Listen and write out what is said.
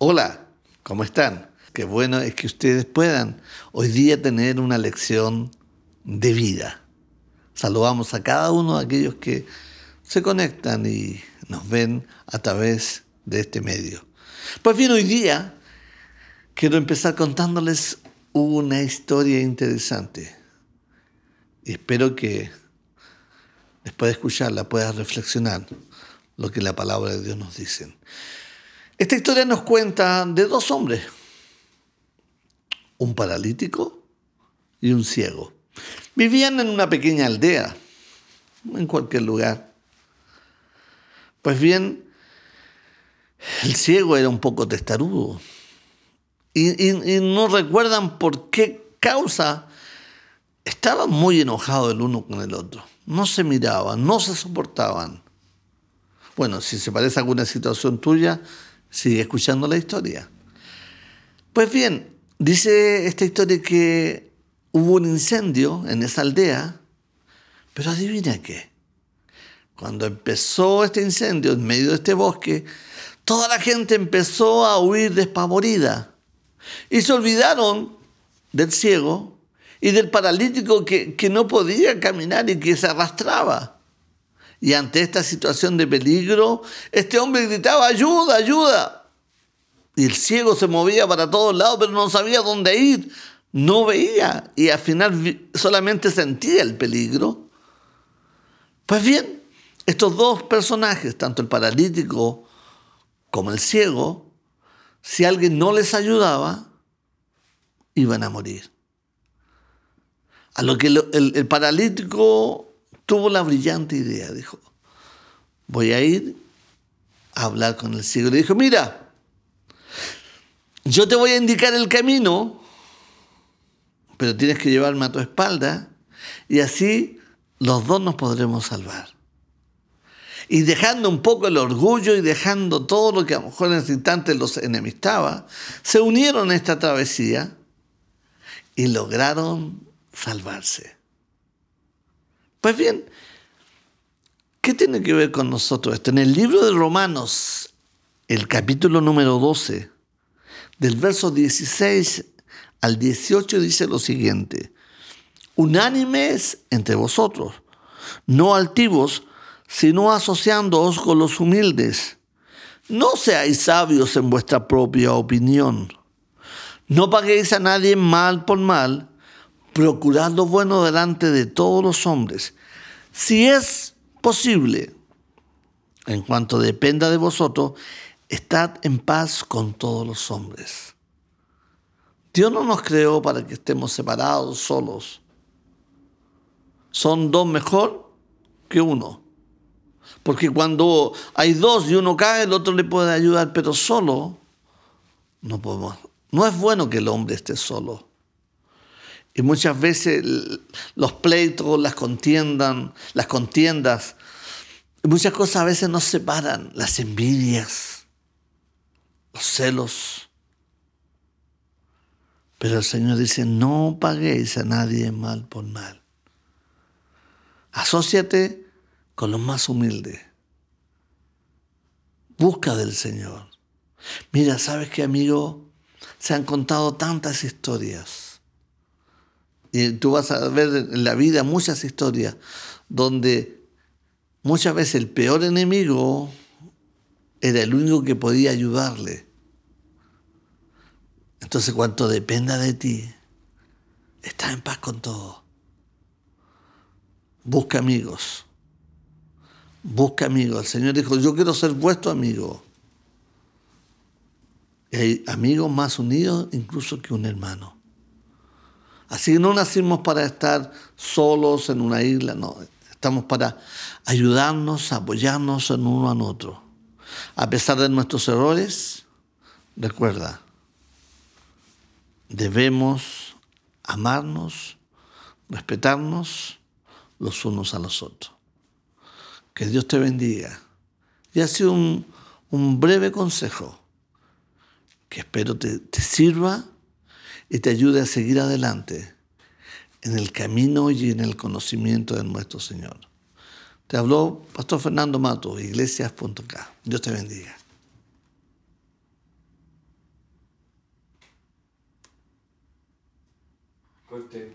Hola, ¿cómo están? Qué bueno es que ustedes puedan hoy día tener una lección de vida. Saludamos a cada uno de aquellos que se conectan y nos ven a través de este medio. Pues bien, hoy día quiero empezar contándoles una historia interesante. Y espero que después de escucharla puedas reflexionar lo que la palabra de Dios nos dice. Esta historia nos cuenta de dos hombres, un paralítico y un ciego. Vivían en una pequeña aldea, en cualquier lugar. Pues bien, el ciego era un poco testarudo y, no recuerdan por qué causa estaban muy enojados el uno con el otro. No se miraban, no se soportaban. Bueno, si se parece a alguna situación tuya, sigue escuchando la historia. Pues bien, dice esta historia que hubo un incendio en esa aldea, pero adivina qué. Cuando empezó este incendio en medio de este bosque, toda la gente empezó a huir despavorida y se olvidaron del ciego y del paralítico que, que no podía caminar y que se arrastraba. Y ante esta situación de peligro, este hombre gritaba, ayuda, ayuda. Y el ciego se movía para todos lados, pero no sabía dónde ir. No veía y al final solamente sentía el peligro. Pues bien, estos dos personajes, tanto el paralítico como el ciego, si alguien no les ayudaba, iban a morir. A lo que el, el paralítico tuvo la brillante idea, dijo, voy a ir a hablar con el ciego. Le dijo, mira, yo te voy a indicar el camino, pero tienes que llevarme a tu espalda y así los dos nos podremos salvar. Y dejando un poco el orgullo y dejando todo lo que a lo mejor en ese instante los enemistaba, se unieron a esta travesía y lograron salvarse. Pues bien, ¿qué tiene que ver con nosotros esto? En el libro de Romanos, el capítulo número 12, del verso 16 al 18 dice lo siguiente, unánimes entre vosotros, no altivos, sino asociándoos con los humildes. No seáis sabios en vuestra propia opinión. No paguéis a nadie mal por mal, procurad lo bueno delante de todos los hombres. Si es posible, en cuanto dependa de vosotros, estad en paz con todos los hombres. Dios no nos creó para que estemos separados, solos. Son dos mejor que uno. Porque cuando hay dos y uno cae, el otro le puede ayudar, pero solo no podemos. No es bueno que el hombre esté solo. Y muchas veces los pleitos, las contiendas, las contiendas, muchas cosas a veces nos separan, las envidias, los celos. Pero el Señor dice, no paguéis a nadie mal por mal. Asociate con los más humildes. Busca del Señor. Mira, ¿sabes qué, amigo? Se han contado tantas historias tú vas a ver en la vida muchas historias donde muchas veces el peor enemigo era el único que podía ayudarle. Entonces, cuanto dependa de ti, está en paz con todo. Busca amigos. Busca amigos. El Señor dijo, yo quiero ser vuestro amigo. Y hay amigos más unidos incluso que un hermano. Así que no nacimos para estar solos en una isla, no. Estamos para ayudarnos, apoyarnos en uno a otro. A pesar de nuestros errores, recuerda, debemos amarnos, respetarnos los unos a los otros. Que Dios te bendiga. Y ha sido un, breve consejo que espero te sirva y te ayude a seguir adelante en el camino y en el conocimiento de nuestro Señor. Te habló Pastor Fernando Mato, iglesias.k. Dios te bendiga. Corte.